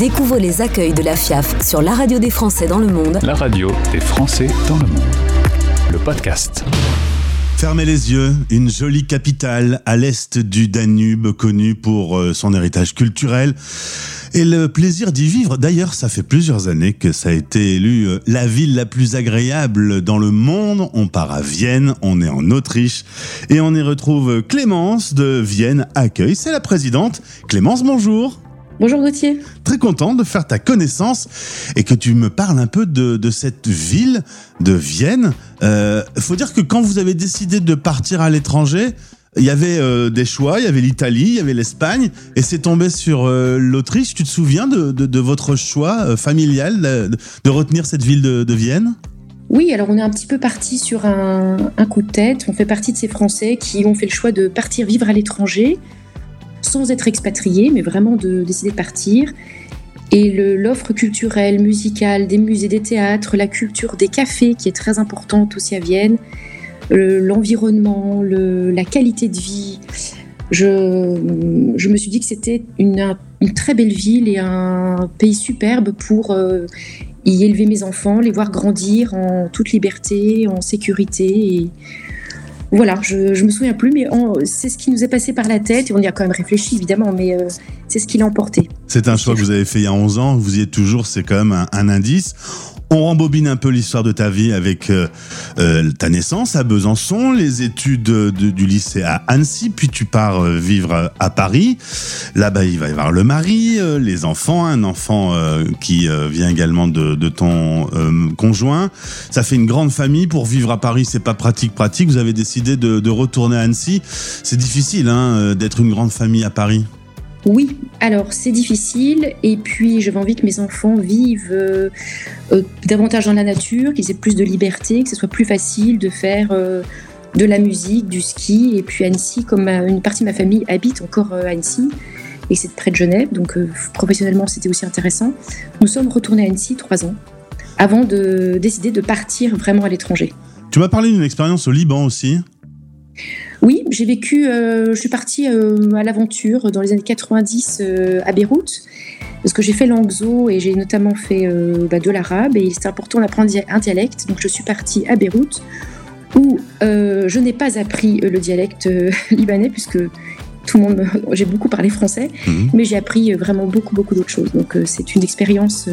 Découvre les accueils de la FIAF sur la radio des Français dans le monde. La radio des Français dans le monde. Le podcast. Fermez les yeux, une jolie capitale à l'est du Danube, connue pour euh, son héritage culturel et le plaisir d'y vivre. D'ailleurs, ça fait plusieurs années que ça a été élu euh, la ville la plus agréable dans le monde. On part à Vienne, on est en Autriche et on y retrouve Clémence de Vienne Accueil. C'est la présidente. Clémence, bonjour. Bonjour Gauthier. Très content de faire ta connaissance et que tu me parles un peu de, cette ville de Vienne. Il euh, faut dire que quand vous avez décidé de partir à l'étranger, il y avait euh, des choix, il y avait l'Italie, il y avait l'Espagne, et c'est tombé sur euh, l'Autriche. Tu te souviens de, votre choix familial de, retenir cette ville de, Vienne? Oui, alors on est un petit peu parti sur un, un, coup de tête. On fait partie de ces Français qui ont fait le choix de partir vivre à l'étranger sans être expatrié, mais vraiment de décider de partir. Et l'offre culturelle, musicale, des musées, des théâtres, la culture des cafés, qui est très importante aussi à Vienne, l'environnement, la qualité de vie. Je, me suis dit que c'était une, très belle ville et un pays superbe pour euh, y élever mes enfants, les voir grandir en toute liberté, en sécurité. Voilà, je, ne me souviens plus, mais c'est ce qui nous est passé par la tête et on y a quand même réfléchi évidemment, mais euh, c'est ce qui l'a emporté. C'est un choix que vous avez fait il y a 11 ans, vous y êtes toujours, c'est quand même un indice. On rembobine un peu l'histoire de ta vie avec euh, euh, ta naissance à Besançon, les études du lycée à Annecy, puis tu pars euh, vivre à Paris. Là-bas, il va y avoir le mari, les enfants, un enfant qui vient également de, ton conjoint. Ça fait une grande famille. Pour vivre à Paris, c'est pas pratique, pratique. Vous avez décidé de, retourner à Annecy. C'est difficile hein, d'être une grande famille à Paris. Oui, alors c'est difficile et puis j'avais envie que mes enfants vivent euh, euh, davantage dans la nature, qu'ils aient plus de liberté, que ce soit plus facile de faire euh, de la musique, du ski et puis Annecy, comme une partie de ma famille habite encore Annecy et c'est près de Genève, donc professionnellement c'était aussi intéressant. Nous sommes retournés à Annecy trois ans avant de décider de partir vraiment à l'étranger. Tu m'as parlé d'une expérience au Liban aussi j'ai vécu, euh, je suis partie euh, à l'aventure dans les années 90 euh, à Beyrouth, parce que j'ai fait l'angzo et j'ai notamment fait bah, de l'arabe, et c'était important d'apprendre un dialecte, donc je suis partie à Beyrouth, où je n'ai pas appris le dialecte libanais, puisque tout le monde, j'ai beaucoup parlé français, mhm. mais j'ai appris vraiment beaucoup, beaucoup d'autres choses. Donc c'est une expérience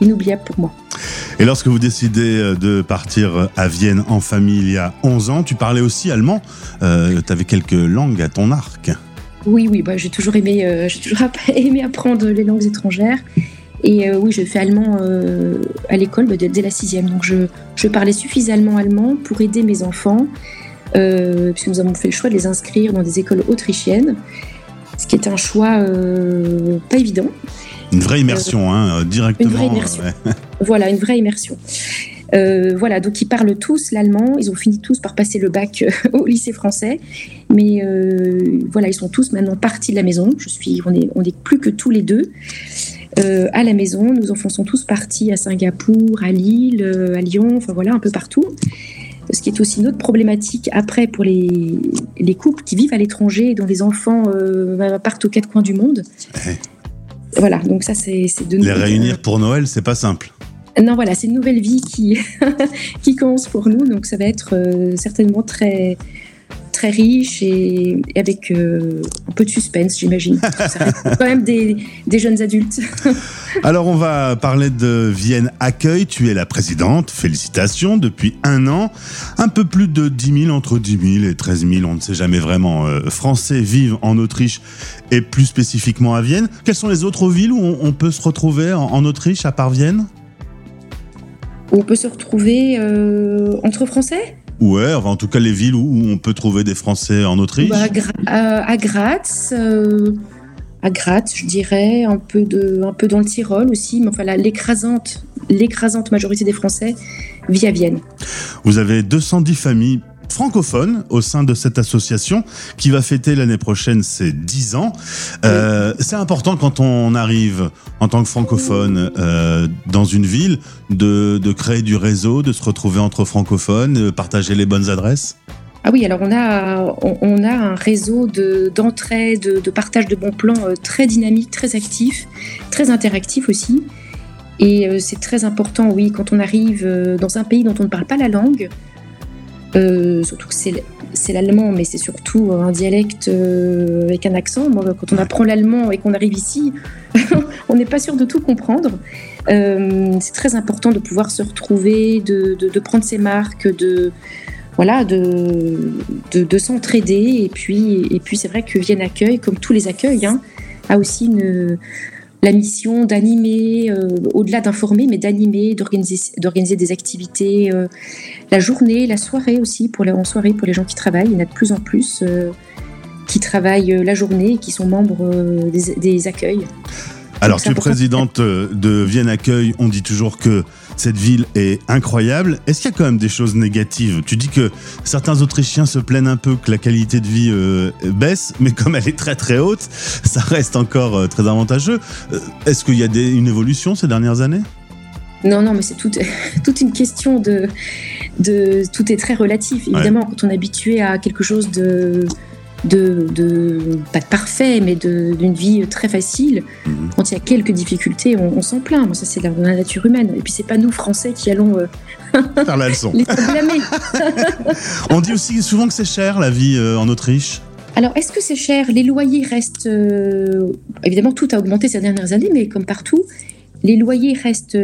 inoubliable pour moi. Et lorsque vous décidez euh, de partir à Vienne en famille il y a 11 ans, tu parlais aussi allemand. Euh, tu avais quelques langues à ton arc. Oui, oui, bah, j'ai toujours, aimé, euh, toujours aimé apprendre les langues étrangères. Et oui, je fais allemand à l'école bah, dès, la sixième. Donc je, je, parlais suffisamment allemand pour aider mes enfants, puisque nous avons fait le choix de les inscrire dans des écoles autrichiennes, ce qui est un choix pas évident. Une vraie immersion, hein, directement. Une vraie immersion. Voilà, une vraie immersion. Euh, voilà, donc ils parlent tous l'allemand. Ils ont fini tous par passer le bac euh, au lycée français, mais euh, voilà, ils sont tous maintenant partis de la maison. Je suis, on est, on est plus que tous les deux à la maison. Nos enfants sont tous partis à Singapour, à Lille, à Lyon, enfin voilà, un peu partout. Ce qui est aussi une autre problématique après pour les, les couples qui vivent à l'étranger et dont les enfants partent aux quatre coins du monde. Voilà, donc ça c'est de Les réunir pour Noël, c'est pas simple. Non, voilà, c'est une nouvelle vie qui, qui commence pour nous, donc ça va être euh, certainement très, très riche et, avec euh, un peu de suspense, j'imagine. quand même des, des, jeunes adultes. Alors, on va parler de Vienne Accueil. Tu es la présidente. Félicitations. Depuis un an, un peu plus de 10 000, entre 10 000 et 13 000, on ne sait jamais vraiment, euh, Français vivent en Autriche et plus spécifiquement à Vienne. Quelles sont les autres villes où on, peut se retrouver en Autriche à part Vienne? On peut se retrouver euh, entre Français? Ouais, en tout cas les villes où on peut trouver des Français en Autriche. Bah, à Graz, euh, à Graz, je dirais, un peu de, un peu dans le Tyrol aussi, mais enfin l'écrasante, l'écrasante majorité des Français vit à Vienne. Vous avez 210 familles francophone au sein de cette association qui va fêter l'année prochaine ses 10 ans. Euh, c'est important quand on arrive en tant que francophone euh, dans une ville de, créer du réseau, de se retrouver entre francophones, de partager les bonnes adresses? Ah oui, alors on a, on, a un réseau d'entraide, de, de, partage de bons plans euh, très dynamique, très actif, très interactif aussi. Et c'est très important, oui, quand on arrive dans un pays dont on ne parle pas la langue, surtout que c'est l'allemand, mais c'est surtout un dialecte avec un accent. quand on apprend l'allemand et qu'on arrive ici, on n'est pas sûr de tout comprendre. c'est très important de pouvoir se retrouver, de, prendre ses marques, de, voilà, de, s'entraider. Et puis, et puis c'est vrai que Vienne Accueil, comme tous les accueils, hein, a aussi une, la mission d'animer, euh, au-delà d'informer, mais d'animer, d'organiser des activités, euh, la journée, la soirée aussi, pour les, en soirée pour les gens qui travaillent. Il y en a de plus en plus euh, qui travaillent la journée et qui sont membres des, des accueils. Alors, tu es présidente de Vienne Accueil. On dit toujours que cette ville est incroyable. Est-ce qu'il y a quand même des choses négatives? Tu dis que certains Autrichiens se plaignent un peu que la qualité de vie euh, baisse, mais comme elle est très très haute, ça reste encore euh, très avantageux. Euh, est-ce qu'il y a une évolution ces dernières années? Non, non, mais c'est toute, toute une question de, de. Tout est très relatif. Évidemment, quand on est habitué à quelque chose de de, pas de parfait, mais d'une vie très facile. Mhm. Quand il y a quelques difficultés, on, s'en plaint. ça, c'est la, la, nature humaine. Et puis, c'est pas nous, Français, qui allons euh, faire la leçon. on dit aussi souvent que c'est cher la vie euh, en Autriche. Alors, est-ce que c'est cher? Les loyers restent. Euh, évidemment, tout a augmenté ces dernières années, mais comme partout, les loyers restent.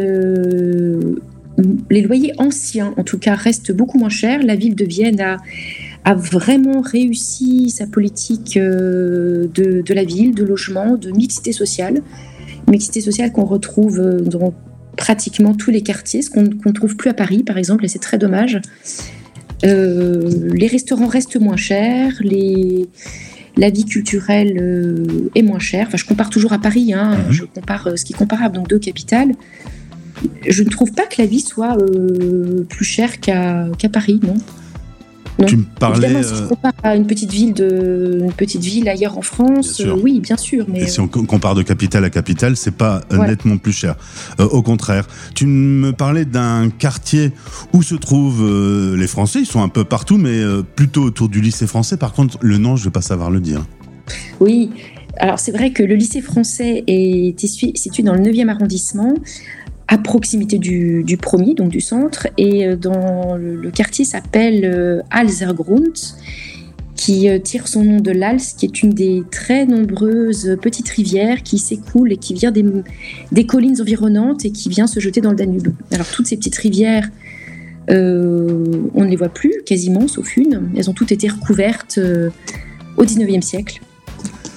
les loyers anciens, en tout cas, restent beaucoup moins chers. La ville de Vienne a a vraiment réussi sa politique euh, de, la ville, de logement, de mixité sociale. Mixité sociale qu'on retrouve euh, dans pratiquement tous les quartiers, ce qu'on ne trouve plus à Paris, par exemple, et c'est très dommage. Euh, les restaurants restent moins chers, les, la vie culturelle est moins chère. Enfin, je compare toujours à Paris, hein, mhm. je compare ce qui est comparable, donc deux capitales. Je ne trouve pas que la vie soit plus chère qu'à Paris, non? Tu me parlais. Évidemment, si je compare à une petite ville de, une petite ville ailleurs en France, oui, bien sûr. Mais Et si on compare de capitale à capitale, c'est pas nettement plus cher. Euh, au contraire, tu me parlais d'un quartier où se trouvent euh, les Français. Ils sont un peu partout, mais euh, plutôt autour du lycée français. Par contre, le nom, je vais pas savoir le dire. Oui. Alors c'est vrai que le lycée français est situé dans le 9e arrondissement à proximité du, premier, donc du centre, et euh, dans le, quartier s'appelle euh, Alzergrund, qui euh, tire son nom de l'Als, qui est une des très nombreuses petites rivières qui s'écoule et qui vient des, des, collines environnantes et qui vient se jeter dans le Danube. Alors toutes ces petites rivières, on ne les voit plus quasiment, sauf une. Elles ont toutes été recouvertes au 19e siècle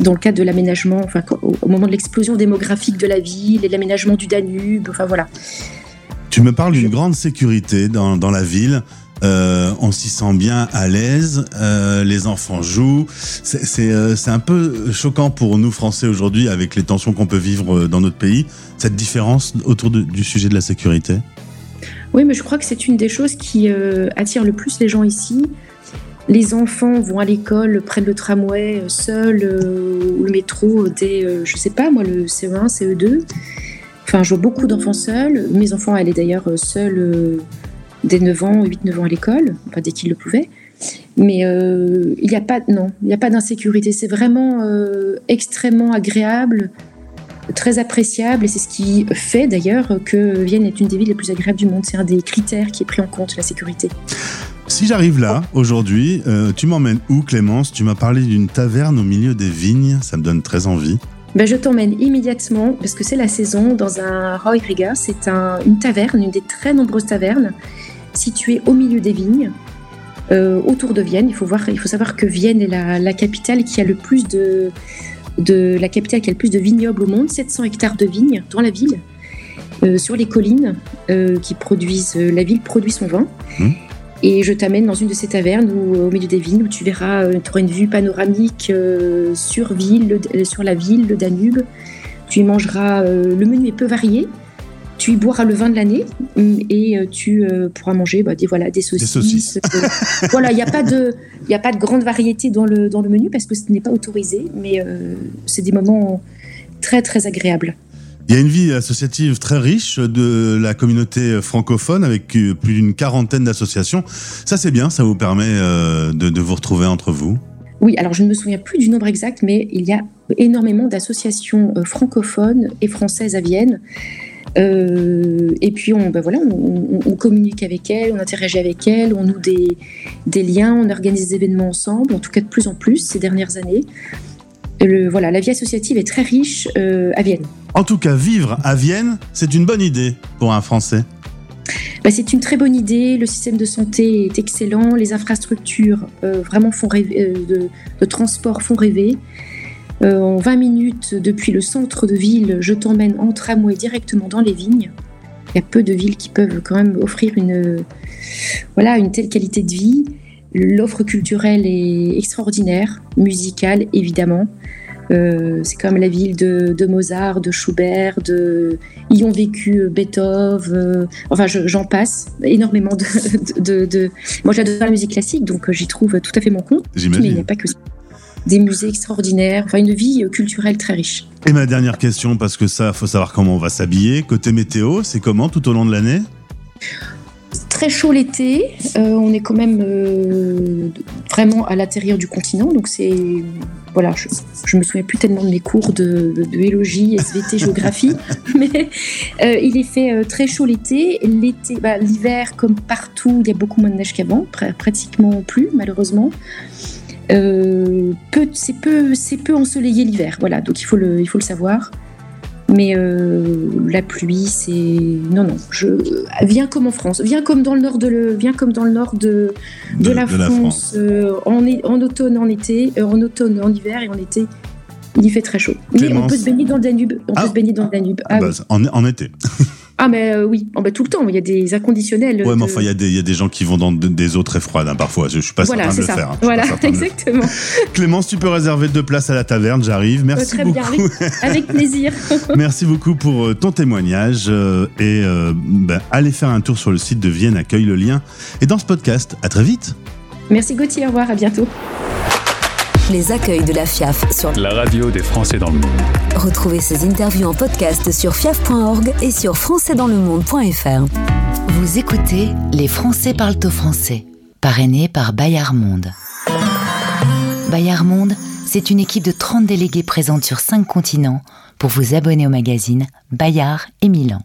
dans le cadre de l'aménagement, enfin, au moment de l'explosion démographique de la ville et de l'aménagement du Danube, enfin voilà. Tu me parles d'une grande sécurité dans, dans la ville. Euh, on s'y sent bien à l'aise, euh, les enfants jouent. C'est euh, un peu choquant pour nous Français aujourd'hui avec les tensions qu'on peut vivre dans notre pays, cette différence autour du sujet de la sécurité. Oui, mais je crois que c'est une des choses qui attire le plus les gens ici. Les enfants vont à l'école, prennent le tramway euh, seuls euh, ou le métro dès, euh, je sais pas moi, le CE1, CE2. Enfin, je vois beaucoup d'enfants seuls. Mes enfants allaient d'ailleurs seuls dès 9 ans, 8-9 ans à l'école, dès qu'ils le pouvaient. Mais il n'y a pas, non, il n'y a pas d'insécurité. C'est vraiment extrêmement agréable, très appréciable, et c'est ce qui fait d'ailleurs que Vienne est une des villes les plus agréables du monde. C'est un des critères qui est pris en compte, la sécurité. Si j'arrive là, aujourd'hui, euh, tu m'emmènes où, Clémence? Tu m'as parlé d'une taverne au milieu des vignes, ça me donne très envie. Ben, je t'emmène immédiatement, parce que c'est la saison, dans un Riga. C'est une taverne, une des très nombreuses tavernes, située au milieu des vignes, euh, autour de Vienne. Il faut, voir, il faut savoir que Vienne est la, capitale qui a le plus de, de, la capitale qui a le plus de vignobles au monde, 700 hectares de vignes dans la ville, euh, sur les collines qui produisent, la ville produit son vin. Mmh. Et je t'amène dans une de ces tavernes où, au milieu des vignes où tu verras, euh, tu auras une vue panoramique euh, sur, ville, euh, sur la ville, le Danube. Tu y mangeras, le menu est peu varié. Tu y boiras le vin de l'année mm, et tu pourras manger bah, des, voilà, des saucisses. voilà, il n'y a, pas de, a pas de grande variété dans le, dans le menu parce que ce n'est pas autorisé, mais c'est des moments très très agréables. Il y a une vie associative très riche de la communauté francophone avec plus d'une quarantaine d'associations. Ça c'est bien, ça vous permet de, de vous retrouver entre vous. Oui, alors je ne me souviens plus du nombre exact, mais il y a énormément d'associations francophones et françaises à Vienne. Euh, et puis on, ben voilà, on, communique avec elles, on interagit avec elles, on noue des, liens, on organise des événements ensemble, en tout cas de plus en plus ces dernières années. Le, voilà, la vie associative est très riche euh, à Vienne. En tout cas, vivre à Vienne, c'est une bonne idée pour un Français. Ben, c'est une très bonne idée. Le système de santé est excellent. Les infrastructures euh, vraiment font rêver, de, de, transport font rêver. Euh, en 20 minutes depuis le centre de ville, je t'emmène en tramway directement dans les vignes. Il y a peu de villes qui peuvent quand même offrir une, voilà, une telle qualité de vie. L'offre culturelle est extraordinaire, musicale évidemment. Euh, c'est comme la ville de, Mozart, de Schubert, de... y ont vécu Beethoven, euh, enfin j'en passe énormément de, de... Moi j'adore la musique classique, donc j'y trouve tout à fait mon compte. Mais il n'y a pas que ça des musées extraordinaires, enfin une vie culturelle très riche. Et ma dernière question, parce que ça, faut savoir comment on va s'habiller. Côté météo, c'est comment tout au long de l'année? Très chaud l'été, euh, on est quand même euh, vraiment à l'intérieur du continent, donc c'est voilà, je, je, me souviens plus tellement de mes cours de, de, biologie, SVT, géographie, mais euh, il est fait très chaud l'été. L'été, bah, l'hiver comme partout, il y a beaucoup moins de neige qu'avant, pratiquement plus malheureusement. C'est peu, c'est peu ensoleillé l'hiver, voilà. Donc il faut le, il faut le savoir. Mais euh, la pluie, c'est non, non. Je viens comme en France, viens comme dans le nord de le, viens comme dans le nord de, de, la, France, euh, en, en, automne, en été, en automne, en hiver et en été. Il fait très chaud. Mais on peut se baigner dans le Danube. On peut ah. se baigner dans le Danube. Ah, bah, en, en, été. Ah, mais euh, oui, oh, bah, tout le temps, il y a des inconditionnels. Ouais, mais enfin, il y, a des, y a des gens qui vont dans des eaux très froides, hein, parfois. Je, suis pas certain de le faire. Hein. Voilà, exactement. Clémence, tu peux réserver deux places à la taverne, j'arrive. Merci très beaucoup. Bien, avec, plaisir. Merci beaucoup pour euh, ton témoignage. Euh, et ben, allez faire un tour sur le site de Vienne, accueille le lien. Et dans ce podcast, à très vite. Merci Gauthier, au revoir, à bientôt les accueils de la FIAF sur la radio des Français dans le monde. Retrouvez ces interviews en podcast sur fiaf.org et sur françaisdanslemonde.fr. Vous écoutez Les Français parlent au français, parrainé par Bayard Monde. Bayard Monde, c'est une équipe de 30 délégués présentes sur 5 continents pour vous abonner au magazine Bayard et Milan.